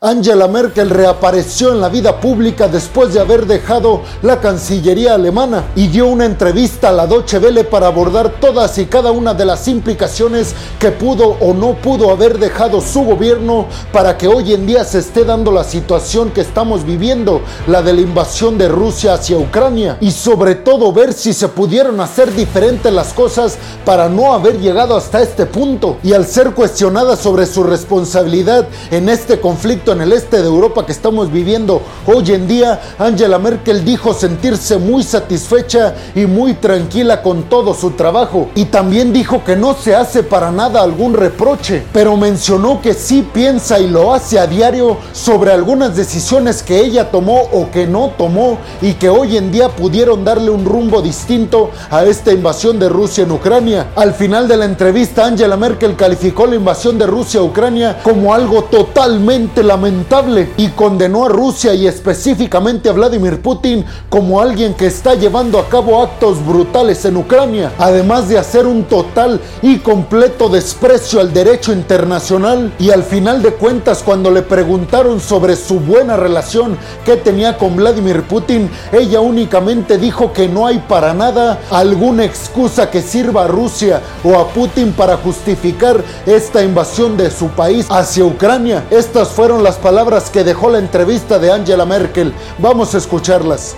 Angela Merkel reapareció en la vida pública después de haber dejado la Cancillería alemana y dio una entrevista a la Deutsche Welle para abordar todas y cada una de las implicaciones que pudo o no pudo haber dejado su gobierno para que hoy en día se esté dando la situación que estamos viviendo, la de la invasión de Rusia hacia Ucrania y sobre todo ver si se pudieron hacer diferentes las cosas para no haber llegado hasta este punto. Y al ser cuestionada sobre su responsabilidad en este conflicto en el este de Europa que estamos viviendo hoy en día, Angela Merkel dijo sentirse muy satisfecha y muy tranquila con todo su trabajo. Y también dijo que no se hace para nada algún reproche, pero mencionó que sí piensa y lo hace a diario sobre algunas decisiones que ella tomó o que no tomó y que hoy en día pudieron darle un rumbo distinto a esta invasión de Rusia en Ucrania. Al final de la entrevista, Angela Merkel calificó la invasión de Rusia a Ucrania como algo totalmente lamentable lamentable y condenó a Rusia y específicamente a Vladimir Putin como alguien que está llevando a cabo actos brutales en Ucrania, además de hacer un total y completo desprecio al derecho internacional y al final de cuentas cuando le preguntaron sobre su buena relación que tenía con Vladimir Putin, ella únicamente dijo que no hay para nada alguna excusa que sirva a Rusia o a Putin para justificar esta invasión de su país hacia Ucrania. Estas fueron las las palabras que dejó la entrevista de Angela Merkel. Vamos a escucharlas.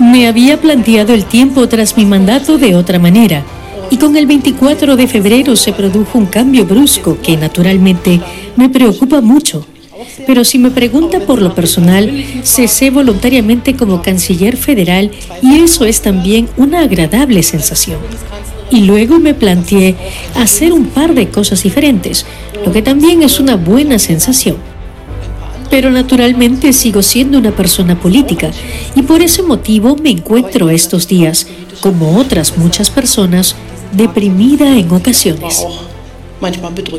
Me había planteado el tiempo tras mi mandato de otra manera. Y con el 24 de febrero se produjo un cambio brusco que naturalmente me preocupa mucho. Pero si me pregunta por lo personal, cesé voluntariamente como canciller federal y eso es también una agradable sensación. Y luego me planteé hacer un par de cosas diferentes, lo que también es una buena sensación. Pero naturalmente sigo siendo una persona política y por ese motivo me encuentro estos días, como otras muchas personas, deprimida en ocasiones.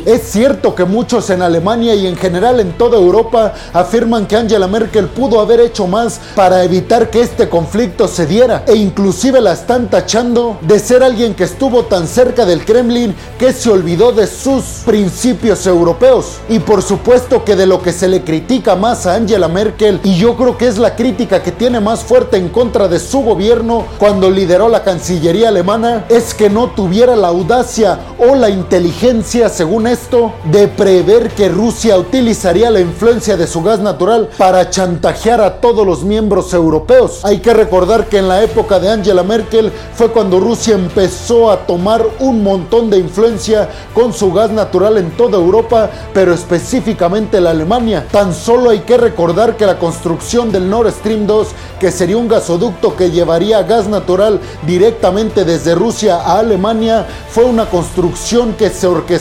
Es cierto que muchos en Alemania y en general en toda Europa afirman que Angela Merkel pudo haber hecho más para evitar que este conflicto se diera e inclusive la están tachando de ser alguien que estuvo tan cerca del Kremlin que se olvidó de sus principios europeos. Y por supuesto que de lo que se le critica más a Angela Merkel y yo creo que es la crítica que tiene más fuerte en contra de su gobierno cuando lideró la Cancillería alemana es que no tuviera la audacia o la inteligencia según esto, de prever que Rusia utilizaría la influencia de su gas natural para chantajear a todos los miembros europeos. Hay que recordar que en la época de Angela Merkel fue cuando Rusia empezó a tomar un montón de influencia con su gas natural en toda Europa, pero específicamente la Alemania. Tan solo hay que recordar que la construcción del Nord Stream 2, que sería un gasoducto que llevaría gas natural directamente desde Rusia a Alemania, fue una construcción que se orquestó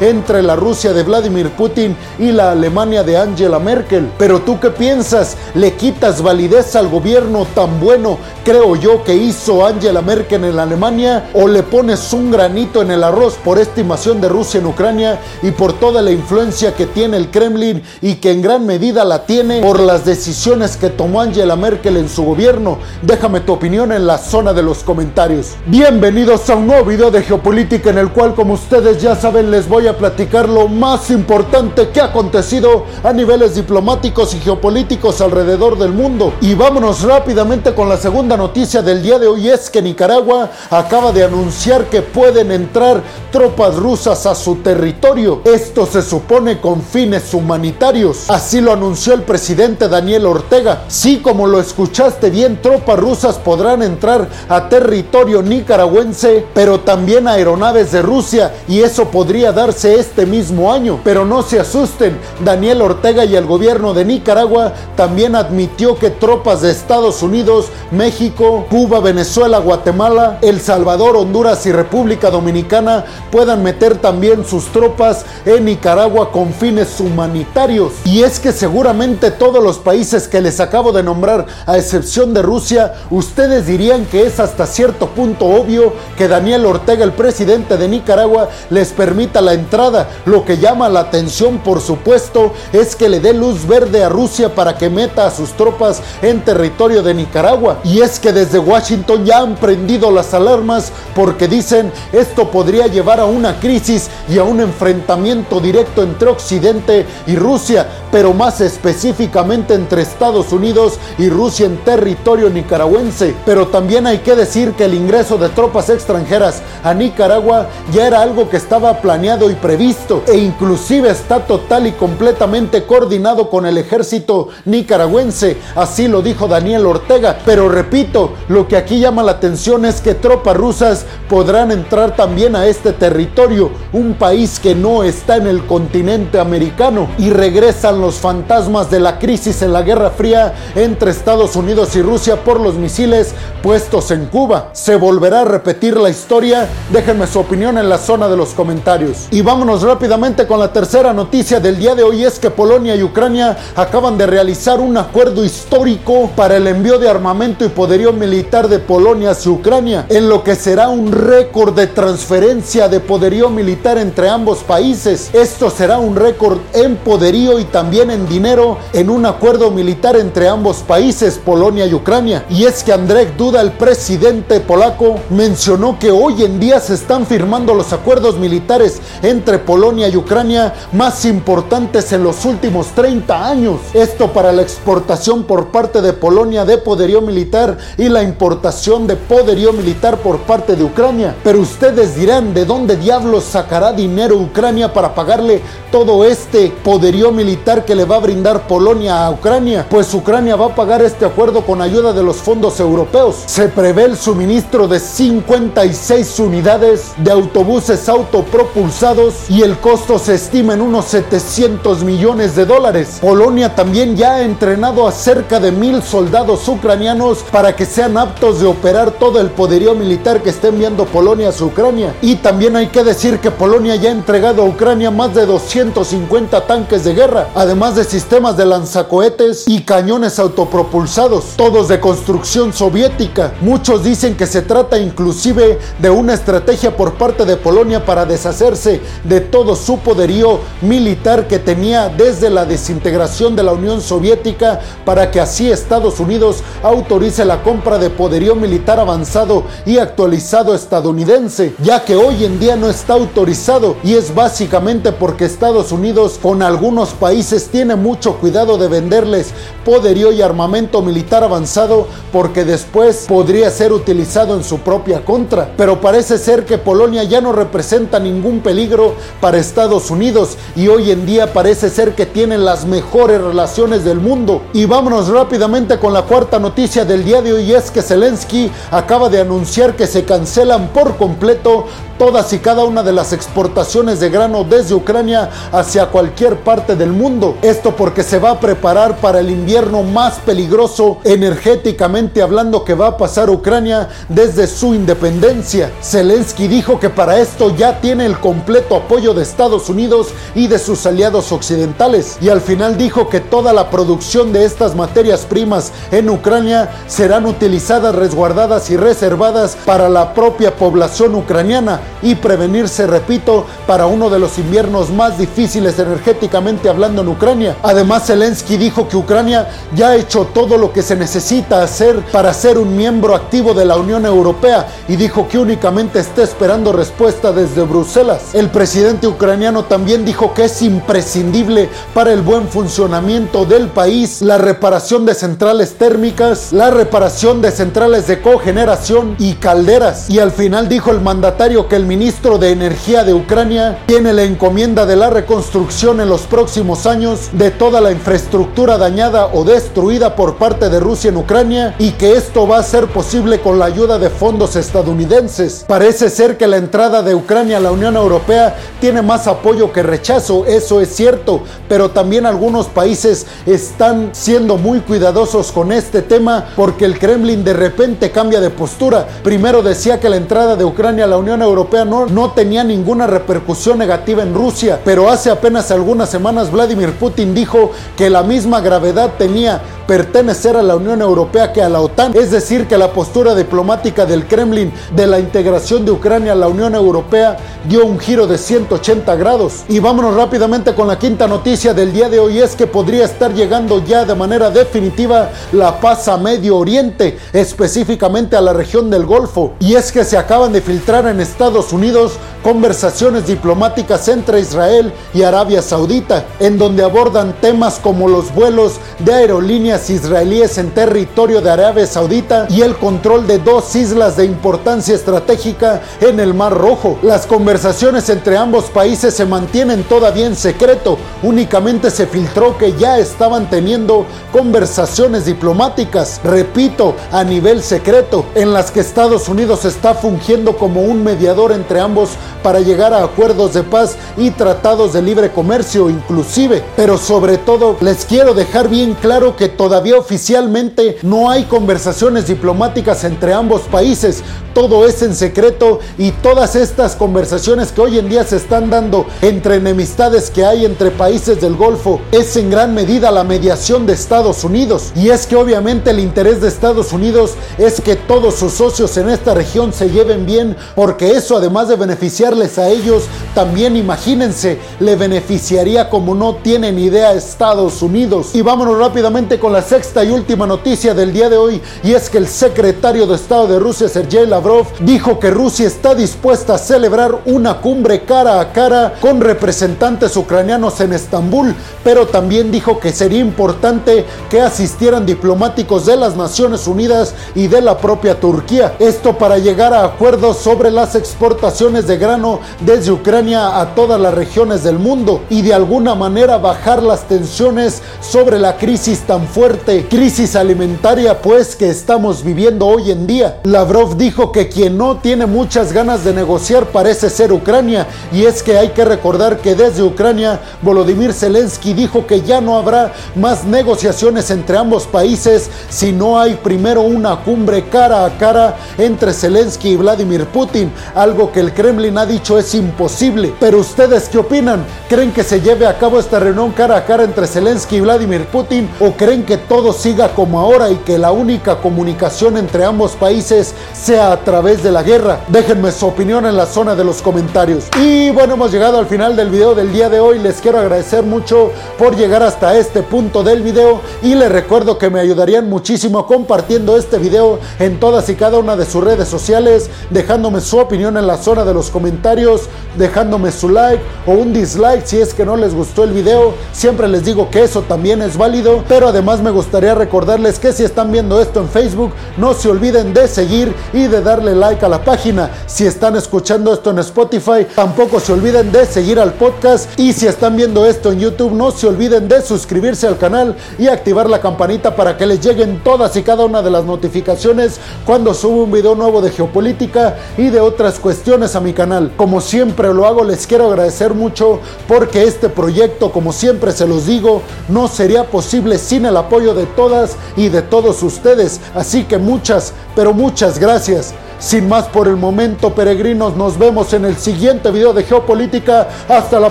entre la Rusia de Vladimir Putin y la Alemania de Angela Merkel. Pero tú qué piensas? ¿Le quitas validez al gobierno tan bueno, creo yo, que hizo Angela Merkel en Alemania? ¿O le pones un granito en el arroz por esta invasión de Rusia en Ucrania y por toda la influencia que tiene el Kremlin y que en gran medida la tiene por las decisiones que tomó Angela Merkel en su gobierno? Déjame tu opinión en la zona de los comentarios. Bienvenidos a un nuevo video de geopolítica en el cual como ustedes ya saben, les voy a platicar lo más importante que ha acontecido a niveles diplomáticos y geopolíticos alrededor del mundo. Y vámonos rápidamente con la segunda noticia del día de hoy, es que Nicaragua acaba de anunciar que pueden entrar tropas rusas a su territorio. Esto se supone con fines humanitarios. Así lo anunció el presidente Daniel Ortega. Sí, como lo escuchaste bien, tropas rusas podrán entrar a territorio nicaragüense, pero también aeronaves de Rusia y eso podría darse este mismo año. Pero no se asusten, Daniel Ortega y el gobierno de Nicaragua también admitió que tropas de Estados Unidos, México, Cuba, Venezuela, Guatemala, El Salvador, Honduras y República Dominicana puedan meter también sus tropas en Nicaragua con fines humanitarios. Y es que seguramente todos los países que les acabo de nombrar, a excepción de Rusia, ustedes dirían que es hasta cierto punto obvio que Daniel Ortega, el presidente de Nicaragua, les permita la entrada. Lo que llama la atención, por supuesto, es que le dé luz verde a Rusia para que meta a sus tropas en territorio de Nicaragua. Y es que desde Washington ya han prendido las alarmas porque dicen esto podría llevar a una crisis y a un enfrentamiento directo entre Occidente y Rusia, pero más específicamente entre Estados Unidos y Rusia en territorio nicaragüense. Pero también hay que decir que el ingreso de tropas extranjeras a Nicaragua ya era algo que estaba planeado y previsto e inclusive está total y completamente coordinado con el ejército nicaragüense, así lo dijo Daniel Ortega. Pero repito, lo que aquí llama la atención es que tropas rusas podrán entrar también a este territorio, un país que no está en el continente americano y regresan los fantasmas de la crisis en la Guerra Fría entre Estados Unidos y Rusia por los misiles puestos en Cuba. ¿Se volverá a repetir la historia? Déjenme su opinión en la zona de los comentarios. Y vámonos rápidamente con la tercera noticia del día de hoy es que Polonia y Ucrania acaban de realizar un acuerdo histórico para el envío de armamento y poderío militar de Polonia hacia Ucrania, en lo que será un récord de transferencia de poderío militar entre ambos países. Esto será un récord en poderío y también en dinero en un acuerdo militar entre ambos países, Polonia y Ucrania. Y es que Andrzej Duda, el presidente polaco, mencionó que hoy en día se están firmando los acuerdos militares entre Polonia y Ucrania más importantes en los últimos 30 años. Esto para la exportación por parte de Polonia de poderío militar y la importación de poderío militar por parte de Ucrania. Pero ustedes dirán, ¿de dónde diablos sacará dinero Ucrania para pagarle todo este poderío militar que le va a brindar Polonia a Ucrania? Pues Ucrania va a pagar este acuerdo con ayuda de los fondos europeos. Se prevé el suministro de 56 unidades de autobuses autopropulsados y el costo se estima en unos 700 millones de dólares. Polonia también ya ha entrenado a cerca de mil soldados ucranianos para que sean aptos de operar todo el poderío militar que está enviando Polonia a Ucrania. Y también hay que decir que Polonia ya ha entregado a Ucrania más de 250 tanques de guerra, además de sistemas de lanzacohetes y cañones autopropulsados, todos de construcción soviética. Muchos dicen que se trata inclusive de una estrategia por parte de Polonia para deshacerse de todo su poderío militar que tenía desde la desintegración de la Unión Soviética para que así Estados Unidos autorice la compra de poderío militar avanzado y actualizado estadounidense, ya que hoy en día no está autorizado y es básicamente porque Estados Unidos con algunos países tiene mucho cuidado de venderles poderío y armamento militar avanzado porque después podría ser utilizado en su propia contra. Pero parece ser que Polonia ya no representa ningún peligro para Estados Unidos y hoy en día parece ser que tienen las mejores relaciones del mundo. Y vámonos rápidamente con la cuarta noticia del día de hoy es que Zelensky acaba de anunciar que se cancelan por completo todas y cada una de las exportaciones de grano desde Ucrania hacia cualquier parte del mundo. Esto porque se va a preparar para el invierno más peligroso energéticamente hablando que va a pasar Ucrania desde su independencia. Zelensky dijo que para esto ya tiene el completo apoyo de Estados Unidos y de sus aliados occidentales y al final dijo que toda la producción de estas materias primas en Ucrania serán utilizadas, resguardadas y reservadas para la propia población ucraniana y prevenirse, repito, para uno de los inviernos más difíciles energéticamente hablando en Ucrania. Además, Zelensky dijo que Ucrania ya ha hecho todo lo que se necesita hacer para ser un miembro activo de la Unión Europea y dijo que únicamente está esperando respuesta desde Bruselas. El presidente ucraniano también dijo que es imprescindible para el buen funcionamiento del país la reparación de centrales térmicas, la reparación de centrales de cogeneración y calderas. Y al final dijo el mandatario que el ministro de Energía de Ucrania tiene la encomienda de la reconstrucción en los próximos años de toda la infraestructura dañada o destruida por parte de Rusia en Ucrania y que esto va a ser posible con la ayuda de fondos estadounidenses. Parece ser que la entrada de Ucrania a la Unión Europea tiene más apoyo que rechazo, eso es cierto, pero también algunos países están siendo muy cuidadosos con este tema porque el Kremlin de repente cambia de postura. Primero decía que la entrada de Ucrania a la Unión Europea no, tenía ninguna repercusión negativa en Rusia, pero hace apenas algunas semanas Vladimir Putin dijo que la misma gravedad tenía pertenecer a la Unión Europea que a la OTAN. Es decir, que la postura diplomática del Kremlin de la integración de Ucrania a la Unión Europea dio un giro de 180 grados. Y vámonos rápidamente con la quinta noticia del día de hoy es que podría estar llegando ya de manera definitiva la paz a Medio Oriente, específicamente a la región del Golfo. Y es que se acaban de filtrar en Estados Unidos conversaciones diplomáticas entre Israel y Arabia Saudita, en donde abordan temas como los vuelos de aerolíneas israelíes en territorio de Arabia Saudita y el control de dos islas de importancia estratégica en el Mar Rojo. Las conversaciones entre ambos países se mantienen todavía en secreto, únicamente se filtró que ya estaban teniendo conversaciones diplomáticas, repito, a nivel secreto, en las que Estados Unidos está fungiendo como un mediador entre ambos para llegar a acuerdos de paz y tratados de libre comercio inclusive. Pero sobre todo les quiero dejar bien claro que todavía oficialmente no hay conversaciones diplomáticas entre ambos países. Todo es en secreto y todas estas conversaciones que hoy en día se están dando entre enemistades que hay entre países del Golfo es en gran medida la mediación de Estados Unidos. Y es que obviamente el interés de Estados Unidos es que todos sus socios en esta región se lleven bien porque eso además de beneficiar a ellos, también imagínense, le beneficiaría como no tienen idea Estados Unidos. Y vámonos rápidamente con la sexta y última noticia del día de hoy, y es que el secretario de Estado de Rusia, Sergei Lavrov, dijo que Rusia está dispuesta a celebrar una cumbre cara a cara con representantes ucranianos en Estambul, pero también dijo que sería importante que asistieran diplomáticos de las Naciones Unidas y de la propia Turquía. Esto para llegar a acuerdos sobre las exportaciones de grano desde Ucrania a todas las regiones del mundo y de alguna manera bajar las tensiones sobre la crisis tan fuerte, crisis alimentaria pues que estamos viviendo hoy en día. Lavrov dijo que quien no tiene muchas ganas de negociar parece ser Ucrania y es que hay que recordar que desde Ucrania Volodymyr Zelensky dijo que ya no habrá más negociaciones entre ambos países si no hay primero una cumbre cara a cara entre Zelensky y Vladimir Putin, algo que el Kremlin ha dicho es imposible. Pero ustedes qué opinan? ¿Creen que se lleve a cabo esta reunión cara a cara entre Zelensky y Vladimir Putin? ¿O creen que todo siga como ahora y que la única comunicación entre ambos países sea a través de la guerra? Déjenme su opinión en la zona de los comentarios. Y bueno, hemos llegado al final del video del día de hoy. Les quiero agradecer mucho por llegar hasta este punto del video y les recuerdo que me ayudarían muchísimo compartiendo este video en todas y cada una de sus redes sociales, dejándome su opinión en la zona de los comentarios dejándome su like o un dislike si es que no les gustó el video. Siempre les digo que eso también es válido, pero además me gustaría recordarles que si están viendo esto en Facebook, no se olviden de seguir y de darle like a la página. Si están escuchando esto en Spotify, tampoco se olviden de seguir al podcast y si están viendo esto en YouTube, no se olviden de suscribirse al canal y activar la campanita para que les lleguen todas y cada una de las notificaciones cuando subo un video nuevo de geopolítica y de otras cuestiones a mi canal. Como siempre lo hago, les quiero agradecer mucho porque este proyecto, como siempre se los digo, no sería posible sin el apoyo de todas y de todos ustedes. Así que muchas, pero muchas gracias. Sin más por el momento, peregrinos, nos vemos en el siguiente video de Geopolítica. Hasta la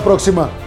próxima.